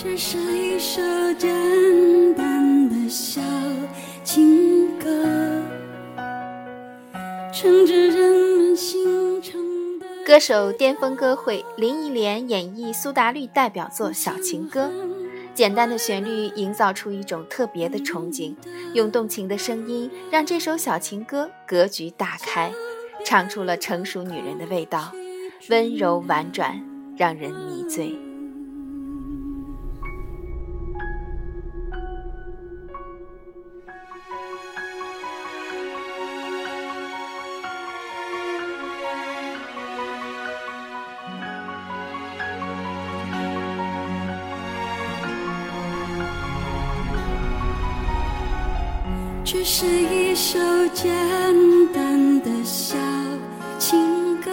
这是一首简单的小情歌，唱着人们心肠的。歌手巅峰歌会，林忆莲演绎苏打绿代表作《小情歌》，简单的旋律营造出一种特别的憧憬，用动情的声音让这首小情歌格局大开，唱出了成熟女人的味道，温柔婉转，让人迷醉。只是一首简单的小情歌，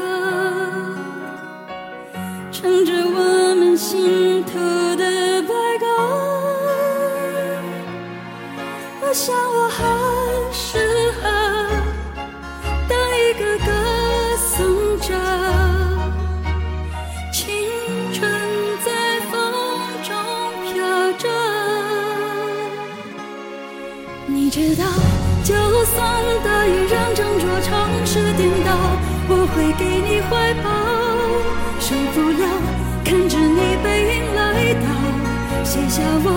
唱着我们心头的白鸽。我想我还是就算大雨让整座城市颠倒，我会给你怀抱。受不了看着你背影来到，写下我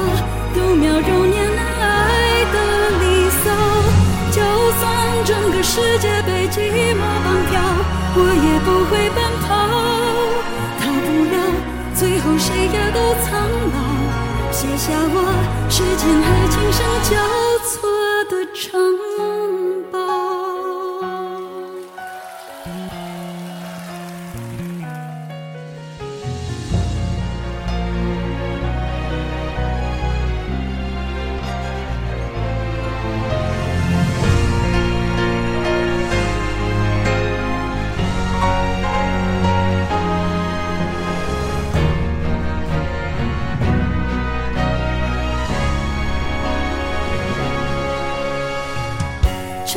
度秒如年爱的离骚。就算整个世界被寂寞绑票，我也不会奔跑。逃不了，最后谁也都苍老。写下我时间和琴声交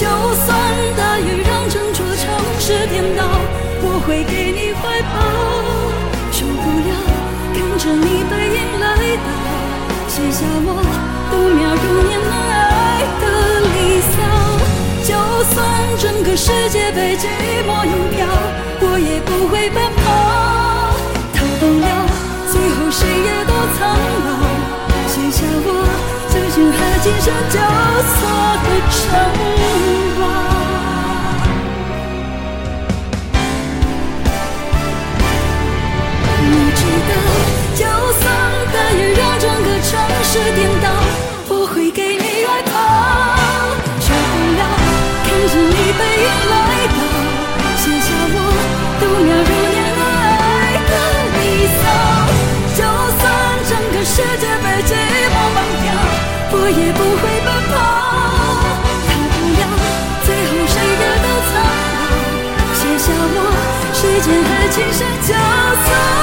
就算大雨让整座城市颠倒，我会给你怀抱。受不了看着你背影来到，写下我度秒如年的爱的离骚。就算整个世界被寂寞拥抱，我也不会奔跑。逃不了，最后谁也都苍老。写下我。究竟和今生交错的城堡。琴声交错。